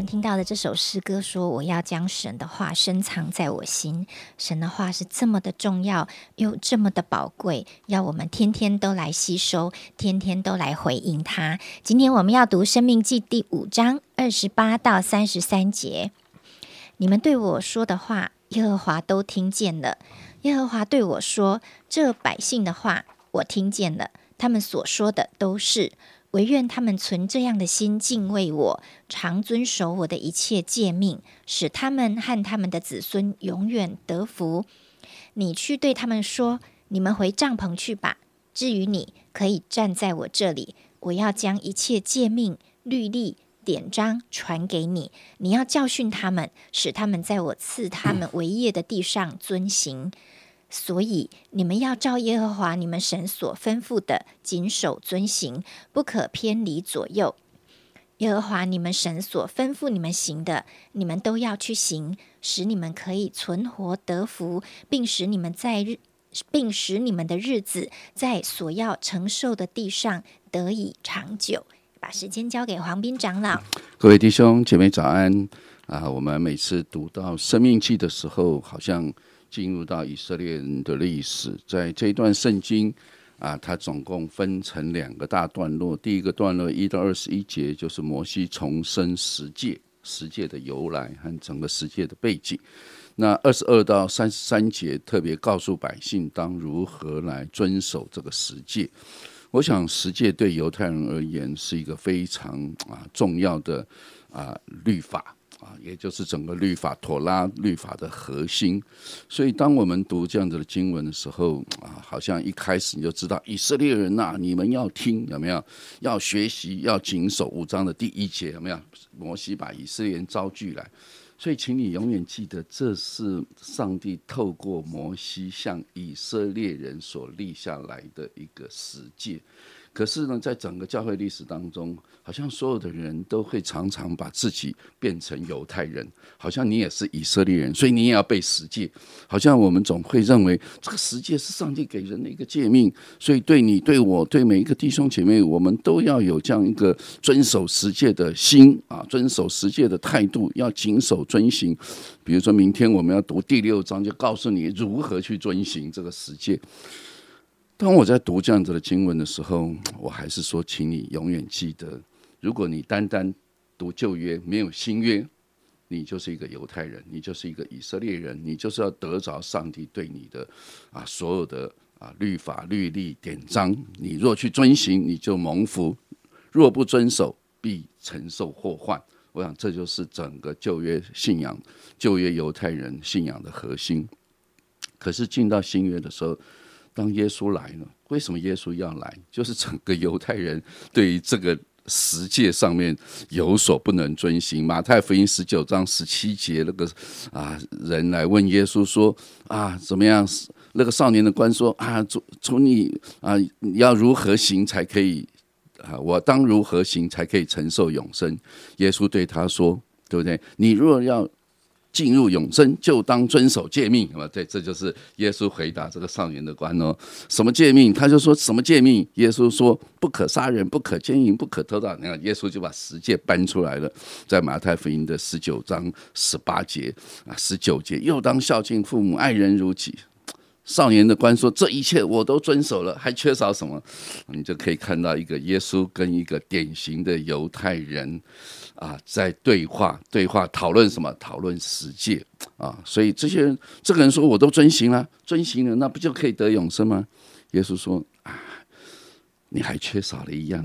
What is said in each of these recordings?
们听到的这首诗歌说：“我要将神的话深藏在我心。”神的话是这么的重要，又这么的宝贵，要我们天天都来吸收，天天都来回应它。今天我们要读《生命记》第五章二十八到三十三节。你们对我说的话，耶和华都听见了。耶和华对我说：“这百姓的话，我听见了，他们所说的都是。唯愿他们存这样的心敬畏我，常遵守我的一切诫命，使他们和他们的子孙永远得福。你去对他们说：你们回帐篷去吧。至于你，可以站在我这里，我要将一切诫命、律例、典章传给你。你要教训他们，使他们在我赐他们为业的地上遵行。所以你们要照耶和华你们神所吩咐的，谨守遵行，不可偏离左右。耶和华你们神所吩咐你们行的，你们都要去行，使你们可以存活得福，并使你们在日，并使你们的日子在所要承受的地上得以长久。把时间交给黄斌长老。各位弟兄姐妹早安啊！我们每次读到《生命记》的时候，好像进入到以色列人的历史。在这一段圣经啊，它总共分成两个大段落。第一个段落一到二十一节，就是摩西重生十诫，十诫的由来和整个十诫的背景。那二十二到三十三节特别告诉百姓当如何来遵守这个十诫。我想十诫对犹太人而言是一个非常啊重要的啊律法啊，也就是整个律法妥拉律法的核心。所以，当我们读这样子的经文的时候啊，好像一开始你就知道以色列人呐、你们要听有没有？要学习，要谨守五章的第一节有没有？摩西把以色列人招聚来。所以，请你永远记得，这是上帝透过摩西向以色列人所立下来的一个十诫。可是呢，在整个教会历史当中，好像所有的人都会常常把自己变成犹太人，好像你也是以色列人，所以你也要背十诫。好像我们总会认为这个十诫是上帝给人的一个诫命，所以对你、对我、对每一个弟兄姐妹，我们都要有这样一个遵守十诫的心啊，遵守十诫的态度，要谨守遵行。比如说明天我们要读第六章，就告诉你如何去遵行这个十诫。当我在读这样子的经文的时候，我还是说，请你永远记得，如果你单单读旧约，没有新约，你就是一个犹太人，你就是一个以色列人，你就是要得着上帝对你的啊所有的啊律法、律例、典章，你若去遵行，你就蒙福；若不遵守，必承受祸患。我想这就是整个旧约信仰、旧约犹太人信仰的核心。可是进到新约的时候，当耶稣来了，为什么耶稣要来？就是整个犹太人对于这个十诫上面有所不能遵行。马太福音十九章十七节，那个啊人来问耶稣说啊怎么样？那个少年的官说啊，从从你啊你要如何行才可以啊？我当如何行才可以承受永生？耶稣对他说，对不对？你若要进入永生，就当遵守诫命，啊，对，这就是耶稣回答这个上元的官哦。什么诫命？他就说什么诫命？耶稣说不可杀人，不可奸淫，不可偷盗。你看，耶稣就把十诫搬出来了，在马太福音的十九章十八节啊，十九节又当孝敬父母，爱人如己。少年的官说：“这一切我都遵守了，还缺少什么？”你就可以看到一个耶稣跟一个典型的犹太人啊，在对话、对话讨论什么？讨论十诫啊。所以这些人，这个人说：“我都遵行了，遵行了，那不就可以得永生吗？”耶稣说：“啊，你还缺少了一样，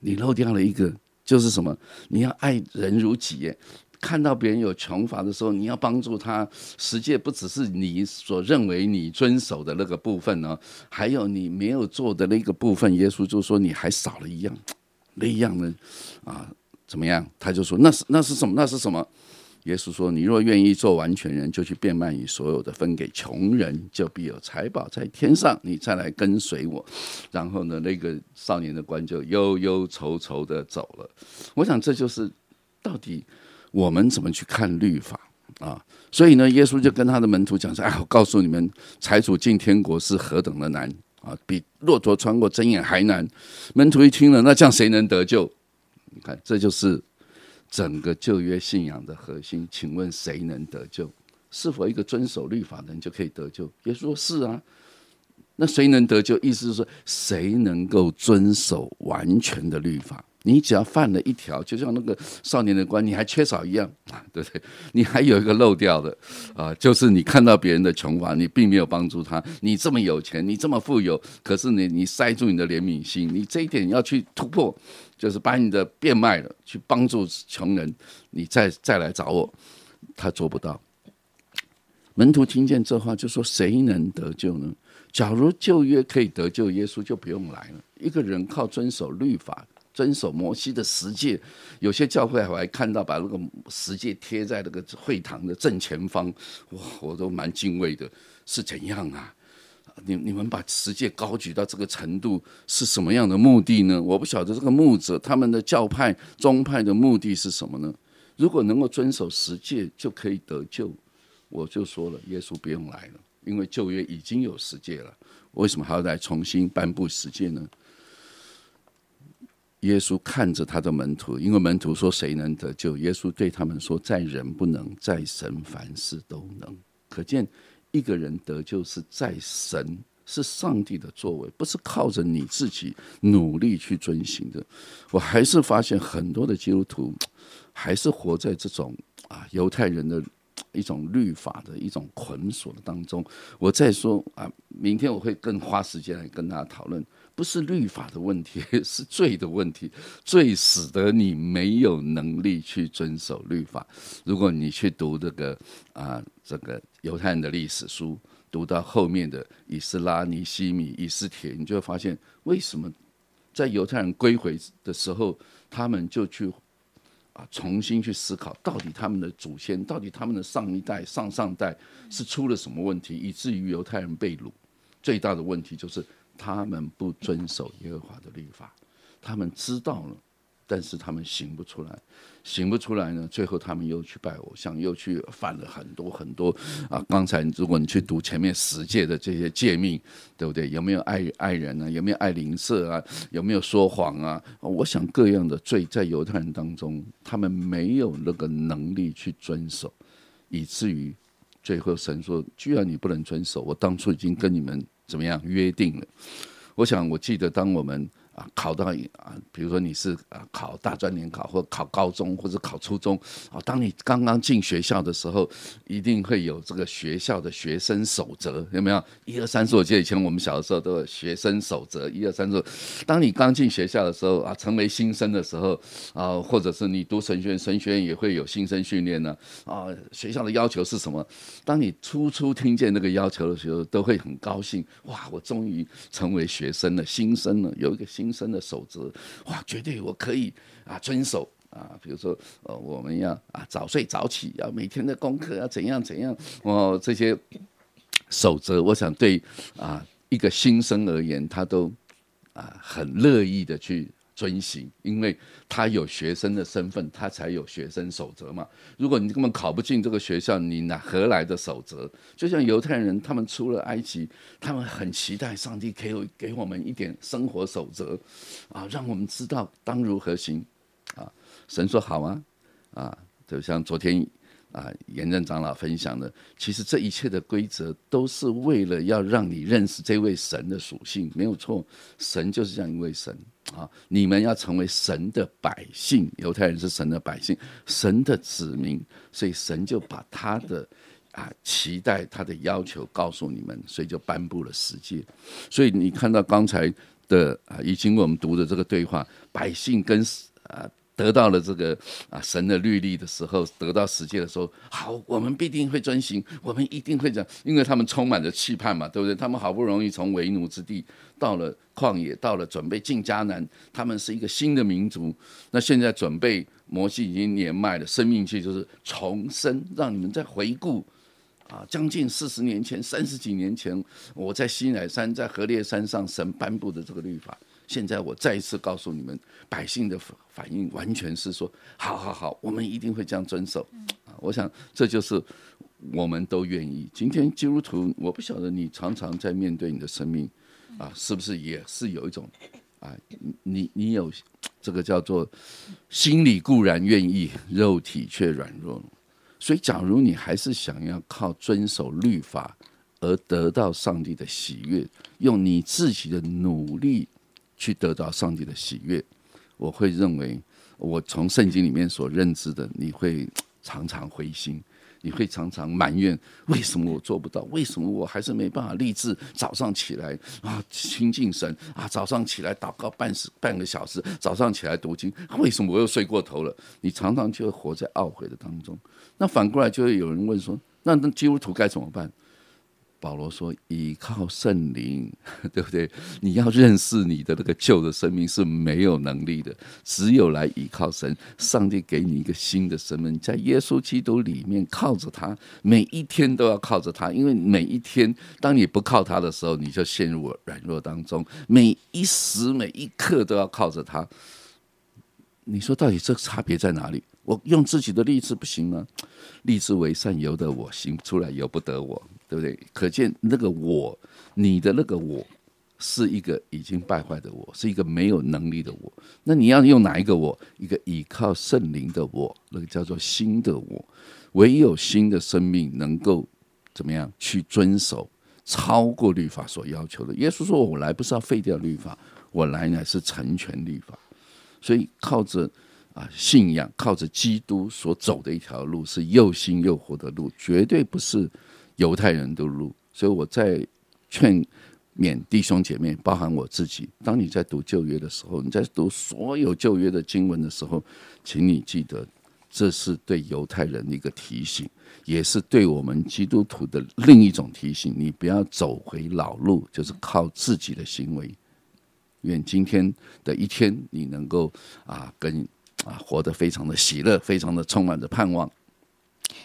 你漏掉了一个，就是什么？你要爱人如己耶。”看到别人有穷乏的时候，你要帮助他。实际不只是你所认为你遵守的那个部分呢，还有你没有做的那个部分。耶稣就说你还少了一样，那一样呢？啊，怎么样？他就说那是那是什么？那是什么？耶稣说：“你若愿意做完全人，就去变卖你所有的，分给穷人，就必有财宝在天上。你再来跟随我。”然后呢，那个少年的官就忧忧愁愁的走了。我想这就是到底我们怎么去看律法啊？所以呢，耶稣就跟他的门徒讲说：“哎，我告诉你们，财主进天国是何等的难啊！比骆驼穿过针眼还难。”门徒一听了，那这样谁能得救？你看，这就是整个旧约信仰的核心。请问谁能得救？是否一个遵守律法的人就可以得救？耶稣说：“是啊。”那谁能得救？意思是说，谁能够遵守完全的律法？你只要犯了一条，就像那个少年的官，你还缺少一样，对不对？你还有一个漏掉的啊，就是你看到别人的穷乏，你并没有帮助他。你这么有钱，你这么富有，可是你你塞住你的怜悯心，你这一点要去突破，就是把你的变卖了，去帮助穷人，你再再来找我，他做不到。门徒听见这话，就说：谁能得救呢？假如旧约可以得救，耶稣就不用来了。一个人靠遵守律法。遵守摩西的十诫，有些教会我还看到把那个十诫贴在那个会堂的正前方，哇，我都蛮敬畏的。是怎样啊？你你们把十诫高举到这个程度，是什么样的目的呢？我不晓得这个牧者他们的教派宗派的目的是什么呢？如果能够遵守十诫就可以得救，我就说了，耶稣不用来了，因为旧约已经有十诫了，为什么还要再重新颁布十诫呢？耶稣看着他的门徒，因为门徒说：“谁能得救？”耶稣对他们说：“在人不能，在神凡事都能。”可见，一个人得救是在神，是上帝的作为，不是靠着你自己努力去遵行的。我还是发现很多的基督徒还是活在这种啊犹太人的一种律法的一种捆锁的当中。我再说啊，明天我会更花时间来跟大家讨论。不是律法的问题，是罪的问题。罪使得你没有能力去遵守律法。如果你去读这个啊，这个犹太人的历史书，读到后面的以斯拉、尼西米、以斯帖，你就会发现，为什么在犹太人归回的时候，他们就去啊重新去思考，到底他们的祖先，到底他们的上一代、上上代是出了什么问题，以至于犹太人被掳？最大的问题就是。他们不遵守耶和华的律法，他们知道了，但是他们行不出来，行不出来呢？最后他们又去拜偶像，又去犯了很多很多啊！刚才如果你去读前面十诫的这些诫命，对不对？有没有爱爱人呢？有没有爱邻舍啊？有没有说谎啊？我想各样的罪在犹太人当中，他们没有那个能力去遵守，以至于最后神说：居然你不能遵守，我当初已经跟你们。怎么样约定了？我想，我记得当我们。啊，考到啊，比如说你是啊考大专联考，或考高中，或者考初中啊。当你刚刚进学校的时候，一定会有这个学校的学生守则，有没有？一二三四，我记得以前我们小的时候都有学生守则，一二三四。当你刚进学校的时候啊，成为新生的时候啊，或者是你读神学院，神学院也会有新生训练呢啊。学校的要求是什么？当你初初听见那个要求的时候，都会很高兴。哇，我终于成为学生了，新生了，有一个新。新生的守则，哇，绝对我可以啊遵守啊。比如说，呃，我们要啊早睡早起，要每天的功课要怎样怎样哦，这些守则，我想对啊一个新生而言，他都啊很乐意的去。遵行，因为他有学生的身份，他才有学生守则嘛。如果你根本考不进这个学校，你哪何来的守则？就像犹太人，他们出了埃及，他们很期待上帝给我给我们一点生活守则，啊，让我们知道当如何行。啊，神说好啊，啊，就像昨天。啊，严正长老分享的，其实这一切的规则都是为了要让你认识这位神的属性，没有错。神就是这样一位神啊！你们要成为神的百姓，犹太人是神的百姓，神的子民，所以神就把他的啊期待、他的要求告诉你们，所以就颁布了十诫。所以你看到刚才的啊，已经我们读的这个对话，百姓跟啊。得到了这个啊神的律例的时候，得到十诫的时候，好，我们必定会遵行，我们一定会这样，因为他们充满着期盼嘛，对不对？他们好不容易从为奴之地到了旷野，到了准备进迦南，他们是一个新的民族。那现在准备摩西已经年迈了，生命期就是重生，让你们再回顾啊，将近四十年前、三十几年前，我在西乃山、在河烈山上神颁布的这个律法。现在我再一次告诉你们，百姓的反应完全是说：好好好，我们一定会这样遵守。啊，我想这就是我们都愿意。今天基督徒，我不晓得你常常在面对你的生命，啊，是不是也是有一种啊，你你有这个叫做心里固然愿意，肉体却软弱。所以，假如你还是想要靠遵守律法而得到上帝的喜悦，用你自己的努力。去得到上帝的喜悦，我会认为，我从圣经里面所认知的，你会常常灰心，你会常常埋怨，为什么我做不到？为什么我还是没办法立志早上起来啊亲近神啊？早上起来祷告半时半个小时，早上起来读经，为什么我又睡过头了？你常常就会活在懊悔的当中。那反过来就会有人问说，那那基督徒该怎么办？保罗说：“依靠圣灵，对不对？你要认识你的那个旧的生命是没有能力的，只有来依靠神。上帝给你一个新的生命，在耶稣基督里面靠着他，每一天都要靠着他。因为每一天，当你不靠他的时候，你就陷入软弱当中。每一时每一刻都要靠着他。你说，到底这个差别在哪里？我用自己的励志不行吗？立志为善，由得我行出来，由不得我。”对不对？可见那个我，你的那个我，是一个已经败坏的我，是一个没有能力的我。那你要用哪一个我？一个依靠圣灵的我，那个叫做新的我。唯有新的生命能够怎么样去遵守超过律法所要求的？耶稣说：“我来不是要废掉律法，我来乃是成全律法。”所以靠着啊信仰，靠着基督所走的一条路，是又新又活的路，绝对不是。犹太人的路，所以我在劝勉弟兄姐妹，包含我自己。当你在读旧约的时候，你在读所有旧约的经文的时候，请你记得，这是对犹太人的一个提醒，也是对我们基督徒的另一种提醒。你不要走回老路，就是靠自己的行为。愿今天的一天，你能够啊，跟啊活得非常的喜乐，非常的充满着盼望。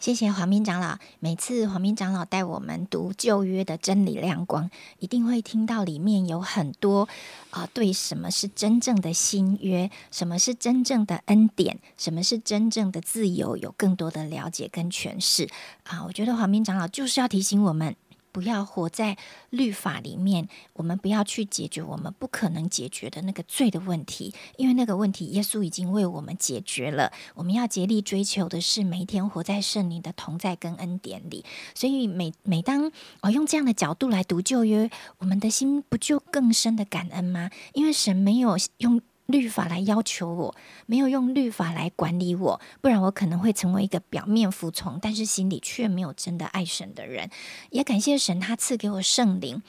谢谢黄明长老。每次黄明长老带我们读旧约的真理亮光，一定会听到里面有很多啊，对什么是真正的新约，什么是真正的恩典，什么是真正的自由，有更多的了解跟诠释啊。我觉得黄明长老就是要提醒我们。不要活在律法里面，我们不要去解决我们不可能解决的那个罪的问题，因为那个问题耶稣已经为我们解决了。我们要竭力追求的是每一天活在圣灵的同在跟恩典里。所以每每当我用这样的角度来读旧约，我们的心不就更深的感恩吗？因为神没有用。律法来要求我，没有用律法来管理我，不然我可能会成为一个表面服从，但是心里却没有真的爱神的人。也感谢神，他赐给我圣灵，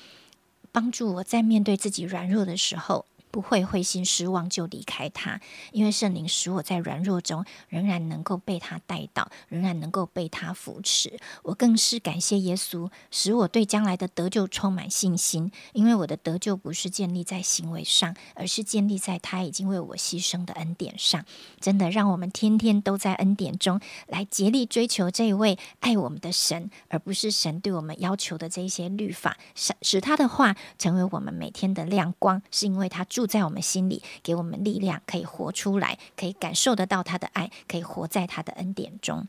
帮助我在面对自己软弱的时候。不会灰心失望就离开他，因为圣灵使我在软弱中仍然能够被他带到，仍然能够被他扶持。我更是感谢耶稣，使我对将来的得救充满信心。因为我的得救不是建立在行为上，而是建立在他已经为我牺牲的恩典上。真的，让我们天天都在恩典中来竭力追求这一位爱我们的神，而不是神对我们要求的这些律法，使他的话成为我们每天的亮光，是因为他。住在我们心里，给我们力量，可以活出来，可以感受得到他的爱，可以活在他的恩典中。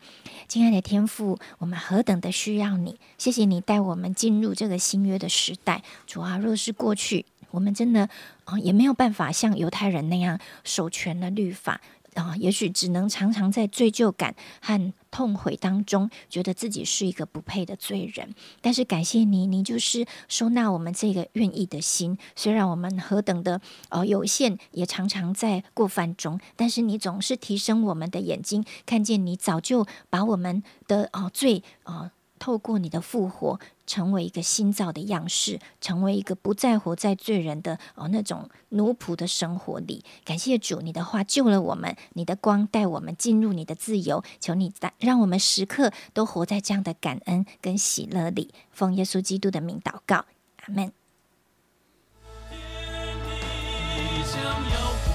亲爱的天父，我们何等的需要你！谢谢你带我们进入这个新约的时代。主啊，若是过去，我们真的啊也没有办法像犹太人那样守全了律法。啊，也许只能常常在罪疚感和痛悔当中，觉得自己是一个不配的罪人。但是感谢你，你就是收纳我们这个愿意的心。虽然我们何等的呃有限，也常常在过犯中，但是你总是提升我们的眼睛，看见你早就把我们的呃罪啊。透过你的复活，成为一个新造的样式，成为一个不再活在罪人的哦那种奴仆的生活里。感谢主，你的话救了我们，你的光带我们进入你的自由。求你在让我们时刻都活在这样的感恩跟喜乐里。奉耶稣基督的名祷告，阿门。天地